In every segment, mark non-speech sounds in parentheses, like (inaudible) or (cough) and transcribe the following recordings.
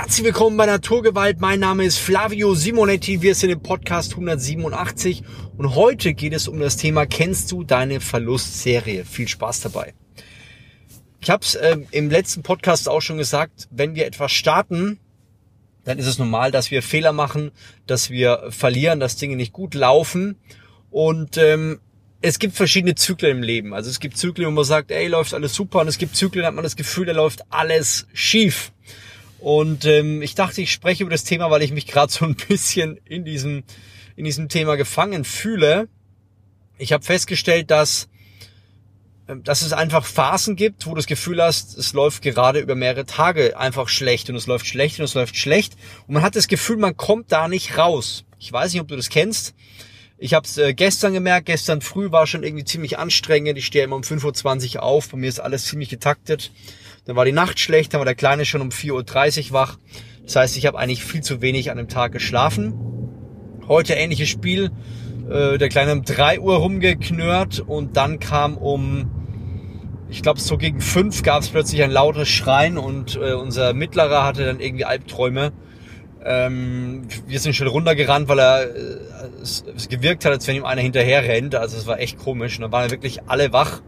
Herzlich willkommen bei Naturgewalt. Mein Name ist Flavio Simonetti. Wir sind im Podcast 187 und heute geht es um das Thema Kennst du deine Verlustserie? Viel Spaß dabei. Ich habe es äh, im letzten Podcast auch schon gesagt, wenn wir etwas starten, dann ist es normal, dass wir Fehler machen, dass wir verlieren, dass Dinge nicht gut laufen und ähm, es gibt verschiedene Zyklen im Leben. Also es gibt Zyklen, wo man sagt, ey, läuft alles super und es gibt Zyklen, da hat man das Gefühl, da läuft alles schief. Und ähm, ich dachte, ich spreche über das Thema, weil ich mich gerade so ein bisschen in diesem, in diesem Thema gefangen fühle. Ich habe festgestellt, dass, ähm, dass es einfach Phasen gibt, wo du das Gefühl hast, es läuft gerade über mehrere Tage einfach schlecht und es läuft schlecht und es läuft schlecht. Und man hat das Gefühl, man kommt da nicht raus. Ich weiß nicht, ob du das kennst. Ich habe es äh, gestern gemerkt, gestern früh war schon irgendwie ziemlich anstrengend. Ich stehe immer um 5.20 Uhr auf, bei mir ist alles ziemlich getaktet. Dann war die Nacht schlecht, dann war der Kleine schon um 4.30 Uhr wach. Das heißt, ich habe eigentlich viel zu wenig an dem Tag geschlafen. Heute ähnliches Spiel. Äh, der Kleine um 3 Uhr rumgeknurrt und dann kam um, ich glaube so gegen 5 gab es plötzlich ein lautes Schreien und äh, unser Mittlerer hatte dann irgendwie Albträume. Ähm, wir sind schon runtergerannt, weil er äh, es, es gewirkt hat, als wenn ihm einer hinterher rennt. Also es war echt komisch. Und dann waren wirklich alle wach.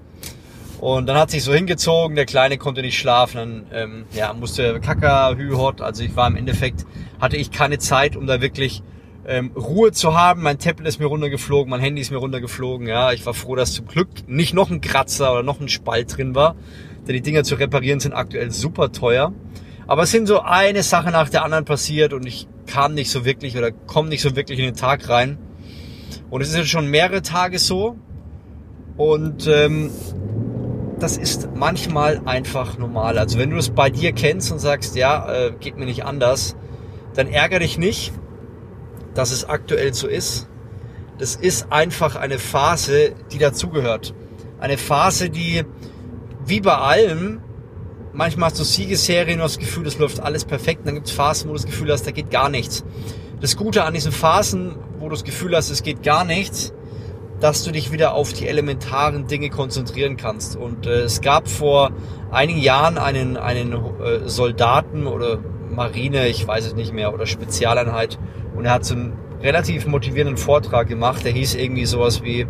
Und dann hat sich so hingezogen, der Kleine konnte nicht schlafen, dann ähm, ja, musste Kaka, Hühot, also ich war im Endeffekt, hatte ich keine Zeit, um da wirklich ähm, Ruhe zu haben. Mein Tablet ist mir runtergeflogen, mein Handy ist mir runtergeflogen. Ja, ich war froh, dass zum Glück nicht noch ein Kratzer oder noch ein Spalt drin war, denn die Dinger zu reparieren sind aktuell super teuer. Aber es sind so eine Sache nach der anderen passiert und ich kam nicht so wirklich oder komme nicht so wirklich in den Tag rein. Und es ist jetzt schon mehrere Tage so. Und ähm, das ist manchmal einfach normal. Also wenn du es bei dir kennst und sagst, ja, äh, geht mir nicht anders, dann ärgere dich nicht, dass es aktuell so ist. Das ist einfach eine Phase, die dazugehört. Eine Phase, die wie bei allem, manchmal hast du Siegesserien und das Gefühl, das läuft alles perfekt. Und dann gibt es Phasen, wo du das Gefühl hast, da geht gar nichts. Das Gute an diesen Phasen, wo du das Gefühl hast, es geht gar nichts, dass du dich wieder auf die elementaren Dinge konzentrieren kannst. Und äh, es gab vor einigen Jahren einen, einen äh, Soldaten oder Marine, ich weiß es nicht mehr, oder Spezialeinheit. Und er hat so einen relativ motivierenden Vortrag gemacht. Der hieß irgendwie sowas wie,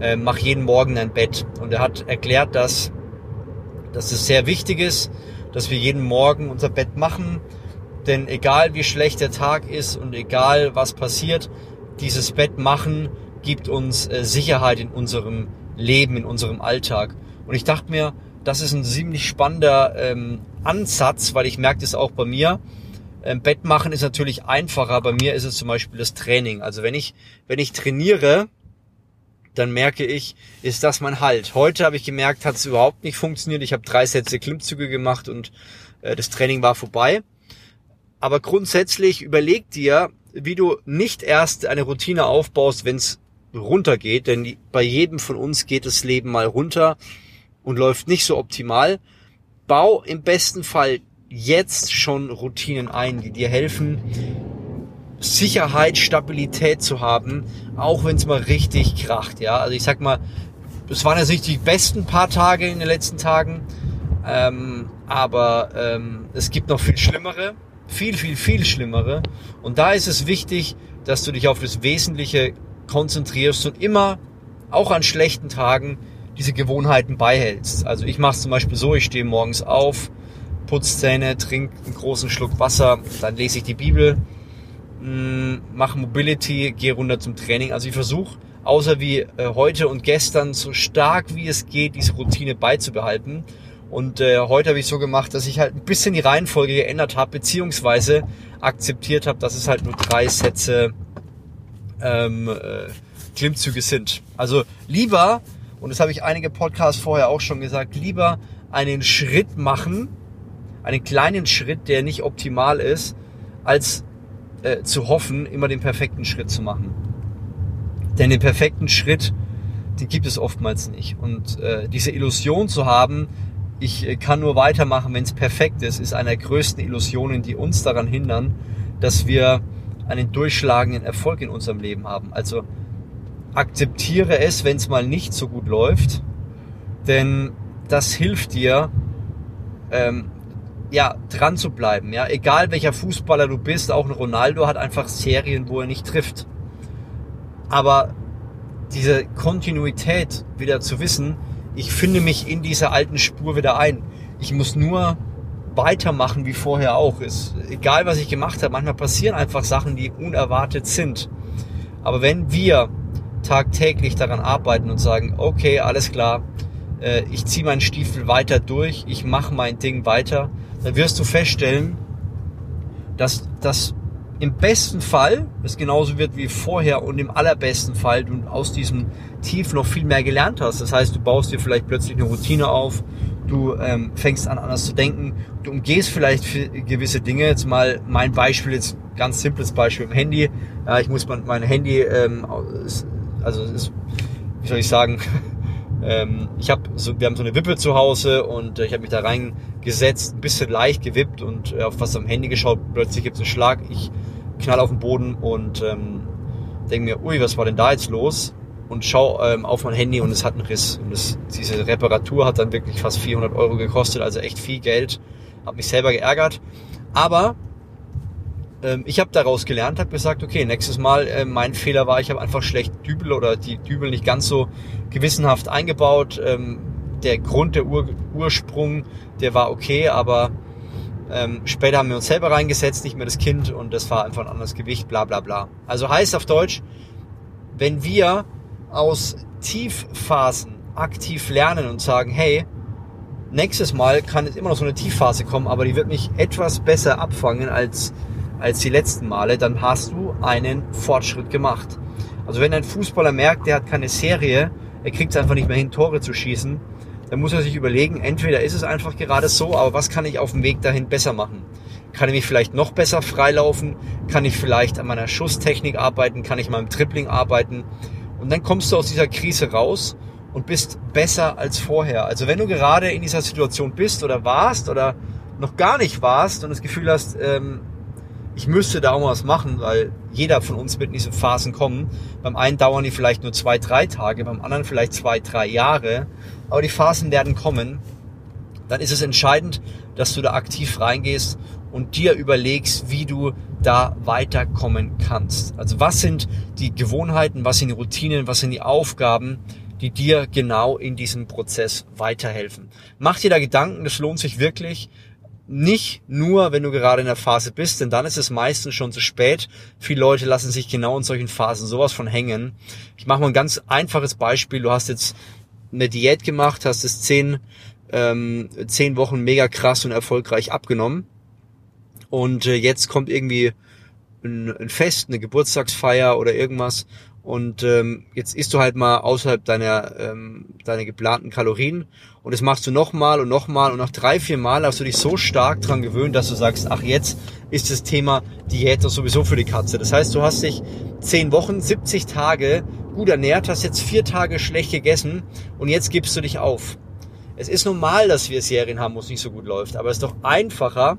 äh, mach jeden Morgen ein Bett. Und er hat erklärt, dass, dass es sehr wichtig ist, dass wir jeden Morgen unser Bett machen. Denn egal wie schlecht der Tag ist und egal was passiert, dieses Bett machen gibt uns äh, Sicherheit in unserem Leben, in unserem Alltag. Und ich dachte mir, das ist ein ziemlich spannender ähm, Ansatz, weil ich merke das auch bei mir. Ähm, Bett machen ist natürlich einfacher. Bei mir ist es zum Beispiel das Training. Also wenn ich, wenn ich trainiere, dann merke ich, ist das mein Halt. Heute habe ich gemerkt, hat es überhaupt nicht funktioniert. Ich habe drei Sätze Klimmzüge gemacht und äh, das Training war vorbei. Aber grundsätzlich überleg dir, wie du nicht erst eine Routine aufbaust, wenn es runtergeht, denn bei jedem von uns geht das Leben mal runter und läuft nicht so optimal. Bau im besten Fall jetzt schon Routinen ein, die dir helfen, Sicherheit, Stabilität zu haben, auch wenn es mal richtig kracht. Ja, also ich sag mal, es waren jetzt nicht die besten paar Tage in den letzten Tagen, ähm, aber ähm, es gibt noch viel schlimmere, viel, viel, viel schlimmere. Und da ist es wichtig, dass du dich auf das Wesentliche konzentrierst und immer, auch an schlechten Tagen, diese Gewohnheiten beihältst. Also ich mache es zum Beispiel so, ich stehe morgens auf, putze Zähne, trinke einen großen Schluck Wasser, dann lese ich die Bibel, mache Mobility, gehe runter zum Training. Also ich versuche, außer wie äh, heute und gestern, so stark wie es geht, diese Routine beizubehalten. Und äh, heute habe ich so gemacht, dass ich halt ein bisschen die Reihenfolge geändert habe, beziehungsweise akzeptiert habe, dass es halt nur drei Sätze ähm, äh, Klimmzüge sind. Also lieber, und das habe ich einige Podcasts vorher auch schon gesagt, lieber einen Schritt machen, einen kleinen Schritt, der nicht optimal ist, als äh, zu hoffen, immer den perfekten Schritt zu machen. Denn den perfekten Schritt, den gibt es oftmals nicht. Und äh, diese Illusion zu haben, ich äh, kann nur weitermachen, wenn es perfekt ist, ist einer der größten Illusionen, die uns daran hindern, dass wir einen durchschlagenden Erfolg in unserem Leben haben. Also akzeptiere es, wenn es mal nicht so gut läuft, denn das hilft dir, ähm, ja, dran zu bleiben. Ja, egal welcher Fußballer du bist, auch ein Ronaldo hat einfach Serien, wo er nicht trifft. Aber diese Kontinuität wieder zu wissen, ich finde mich in dieser alten Spur wieder ein. Ich muss nur weitermachen wie vorher auch. Ist egal was ich gemacht habe, manchmal passieren einfach Sachen, die unerwartet sind. Aber wenn wir tagtäglich daran arbeiten und sagen, okay, alles klar, äh, ich ziehe meinen Stiefel weiter durch, ich mache mein Ding weiter, dann wirst du feststellen, dass das im besten Fall es genauso wird wie vorher und im allerbesten Fall du aus diesem Tief noch viel mehr gelernt hast. Das heißt, du baust dir vielleicht plötzlich eine Routine auf, du ähm, fängst an anders zu denken, du umgehst vielleicht gewisse Dinge. Jetzt mal mein Beispiel, jetzt ganz simples Beispiel im Handy. Ja, ich muss mein, mein Handy, ähm, also ist, wie soll ich sagen, (laughs) ähm, ich habe so, wir haben so eine Wippe zu Hause und äh, ich habe mich da reingesetzt, ein bisschen leicht gewippt und äh, auf was am Handy geschaut. Plötzlich gibt es einen Schlag, ich knall auf den Boden und ähm, denke mir, ui, was war denn da jetzt los? Und schau ähm, auf mein Handy und es hat einen Riss. Und das, diese Reparatur hat dann wirklich fast 400 Euro gekostet, also echt viel Geld. Hab mich selber geärgert. Aber ich habe daraus gelernt, habe gesagt, okay, nächstes Mal, äh, mein Fehler war, ich habe einfach schlecht Dübel oder die Dübel nicht ganz so gewissenhaft eingebaut. Ähm, der Grund, der Ur Ursprung, der war okay, aber ähm, später haben wir uns selber reingesetzt, nicht mehr das Kind und das war einfach ein anderes Gewicht, bla bla bla. Also heißt auf Deutsch, wenn wir aus Tiefphasen aktiv lernen und sagen, hey, nächstes Mal kann es immer noch so eine Tiefphase kommen, aber die wird mich etwas besser abfangen als als die letzten Male, dann hast du einen Fortschritt gemacht. Also wenn ein Fußballer merkt, der hat keine Serie, er kriegt es einfach nicht mehr hin, Tore zu schießen, dann muss er sich überlegen, entweder ist es einfach gerade so, aber was kann ich auf dem Weg dahin besser machen? Kann ich mich vielleicht noch besser freilaufen? Kann ich vielleicht an meiner Schusstechnik arbeiten? Kann ich im Tripling arbeiten? Und dann kommst du aus dieser Krise raus und bist besser als vorher. Also wenn du gerade in dieser Situation bist oder warst oder noch gar nicht warst und das Gefühl hast, ähm, ich müsste da auch was machen, weil jeder von uns wird in diese Phasen kommen. Beim einen dauern die vielleicht nur zwei, drei Tage, beim anderen vielleicht zwei, drei Jahre. Aber die Phasen werden kommen. Dann ist es entscheidend, dass du da aktiv reingehst und dir überlegst, wie du da weiterkommen kannst. Also was sind die Gewohnheiten, was sind die Routinen, was sind die Aufgaben, die dir genau in diesem Prozess weiterhelfen. Mach dir da Gedanken, das lohnt sich wirklich nicht nur, wenn du gerade in der Phase bist, denn dann ist es meistens schon zu spät. Viele Leute lassen sich genau in solchen Phasen sowas von hängen. Ich mache mal ein ganz einfaches Beispiel. Du hast jetzt eine Diät gemacht, hast es zehn, ähm, zehn Wochen mega krass und erfolgreich abgenommen. Und äh, jetzt kommt irgendwie ein, ein Fest, eine Geburtstagsfeier oder irgendwas und ähm, jetzt isst du halt mal außerhalb deiner, ähm, deiner geplanten Kalorien und das machst du nochmal und nochmal und nach drei, vier Mal hast du dich so stark dran gewöhnt, dass du sagst, ach jetzt ist das Thema Diät doch sowieso für die Katze. Das heißt, du hast dich zehn Wochen, 70 Tage gut ernährt, hast jetzt vier Tage schlecht gegessen und jetzt gibst du dich auf. Es ist normal, dass wir Serien haben, wo es nicht so gut läuft, aber es ist doch einfacher,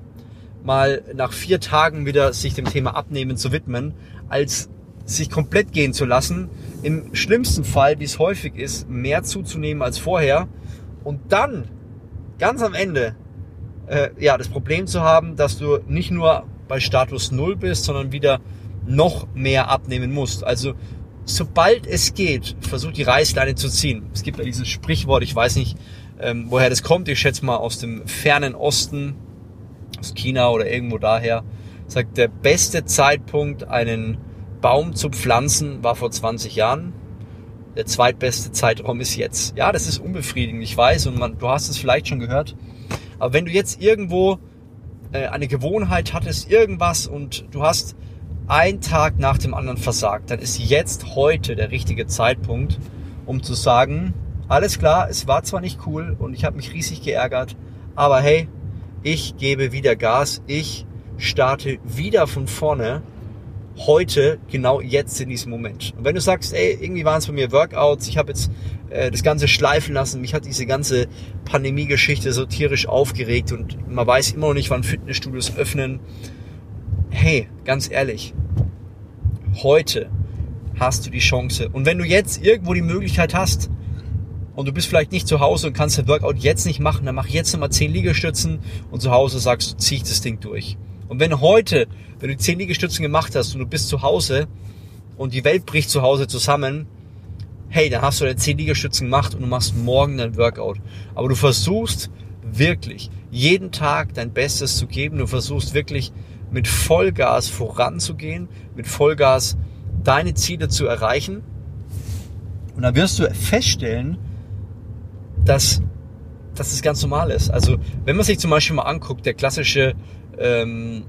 mal nach vier Tagen wieder sich dem Thema Abnehmen zu widmen, als sich komplett gehen zu lassen, im schlimmsten Fall, wie es häufig ist, mehr zuzunehmen als vorher und dann ganz am Ende äh, ja das Problem zu haben, dass du nicht nur bei Status Null bist, sondern wieder noch mehr abnehmen musst. Also sobald es geht, versuch die Reißleine zu ziehen. Es gibt ja dieses Sprichwort, ich weiß nicht, ähm, woher das kommt, ich schätze mal aus dem fernen Osten, aus China oder irgendwo daher, sagt, der beste Zeitpunkt, einen Baum zu pflanzen war vor 20 Jahren. Der zweitbeste Zeitraum ist jetzt. Ja, das ist unbefriedigend, ich weiß, und man, du hast es vielleicht schon gehört. Aber wenn du jetzt irgendwo äh, eine Gewohnheit hattest, irgendwas und du hast einen Tag nach dem anderen versagt, dann ist jetzt heute der richtige Zeitpunkt, um zu sagen, alles klar, es war zwar nicht cool und ich habe mich riesig geärgert, aber hey, ich gebe wieder Gas, ich starte wieder von vorne heute, genau jetzt in diesem Moment. Und wenn du sagst, ey, irgendwie waren es bei mir Workouts, ich habe jetzt äh, das Ganze schleifen lassen, mich hat diese ganze Pandemie-Geschichte so tierisch aufgeregt und man weiß immer noch nicht, wann Fitnessstudios öffnen. Hey, ganz ehrlich, heute hast du die Chance. Und wenn du jetzt irgendwo die Möglichkeit hast, und du bist vielleicht nicht zu Hause und kannst den Workout jetzt nicht machen, dann mach jetzt nochmal 10 Liegestützen und zu Hause sagst du, zieh ich das Ding durch. Und wenn heute, wenn du 10 Liegestützen gemacht hast und du bist zu Hause und die Welt bricht zu Hause zusammen, hey, dann hast du deine 10 Liegestützen gemacht und du machst morgen dein Workout. Aber du versuchst wirklich jeden Tag dein Bestes zu geben. Du versuchst wirklich mit Vollgas voranzugehen, mit Vollgas deine Ziele zu erreichen. Und dann wirst du feststellen, dass, dass das ganz normal ist. Also wenn man sich zum Beispiel mal anguckt, der klassische, ähm,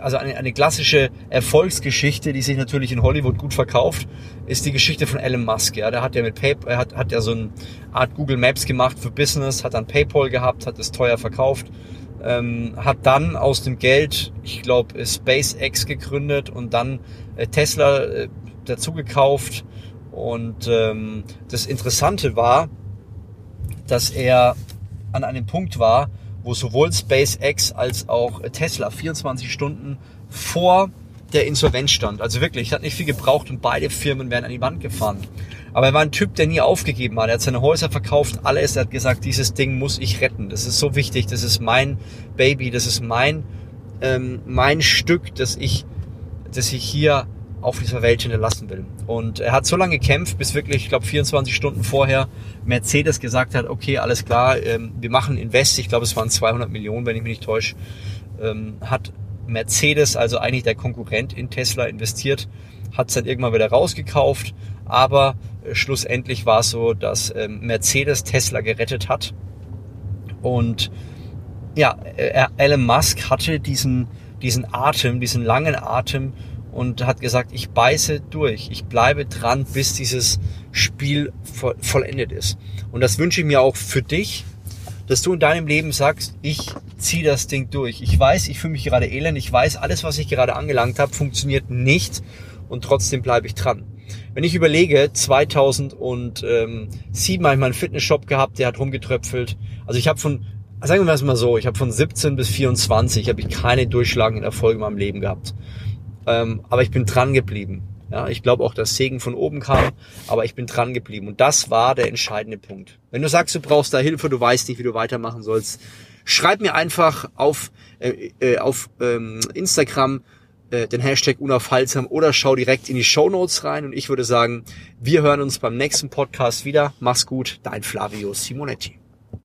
also eine, eine klassische Erfolgsgeschichte, die sich natürlich in Hollywood gut verkauft, ist die Geschichte von Elon Musk. Ja, der hat ja mit PayPal, er hat, hat ja so eine Art Google Maps gemacht für Business, hat dann PayPal gehabt, hat es teuer verkauft, ähm, hat dann aus dem Geld, ich glaube, SpaceX gegründet und dann äh, Tesla äh, dazu gekauft. Und ähm, das Interessante war, dass er an einem Punkt war, wo sowohl SpaceX als auch Tesla 24 Stunden vor der Insolvenz stand. Also wirklich, hat nicht viel gebraucht und beide Firmen wären an die Wand gefahren. Aber er war ein Typ, der nie aufgegeben hat. Er hat seine Häuser verkauft, alles. Er hat gesagt, dieses Ding muss ich retten. Das ist so wichtig. Das ist mein Baby. Das ist mein, ähm, mein Stück, das ich, das ich hier auf dieser Welt hinterlassen will. Und er hat so lange gekämpft, bis wirklich, ich glaube, 24 Stunden vorher Mercedes gesagt hat, okay, alles klar, ähm, wir machen Invest, ich glaube, es waren 200 Millionen, wenn ich mich nicht täusche, ähm, hat Mercedes, also eigentlich der Konkurrent in Tesla investiert, hat es dann irgendwann wieder rausgekauft, aber äh, schlussendlich war es so, dass ähm, Mercedes Tesla gerettet hat. Und ja, äh, Elon Musk hatte diesen, diesen Atem, diesen langen Atem, und hat gesagt, ich beiße durch, ich bleibe dran, bis dieses Spiel vollendet ist. Und das wünsche ich mir auch für dich, dass du in deinem Leben sagst, ich ziehe das Ding durch. Ich weiß, ich fühle mich gerade elend, ich weiß, alles, was ich gerade angelangt habe, funktioniert nicht und trotzdem bleibe ich dran. Wenn ich überlege, 2007 habe ich meinen Fitnessshop gehabt, der hat rumgetröpfelt. Also ich habe von, sagen wir es mal so, ich habe von 17 bis 24 habe ich keine durchschlagenden Erfolge in meinem Leben gehabt. Ähm, aber ich bin dran geblieben. Ja, ich glaube auch, dass Segen von oben kam, aber ich bin dran geblieben. Und das war der entscheidende Punkt. Wenn du sagst, du brauchst da Hilfe, du weißt nicht, wie du weitermachen sollst, schreib mir einfach auf, äh, äh, auf ähm, Instagram äh, den Hashtag unaufhaltsam oder schau direkt in die Show Notes rein. Und ich würde sagen, wir hören uns beim nächsten Podcast wieder. Mach's gut, dein Flavio Simonetti.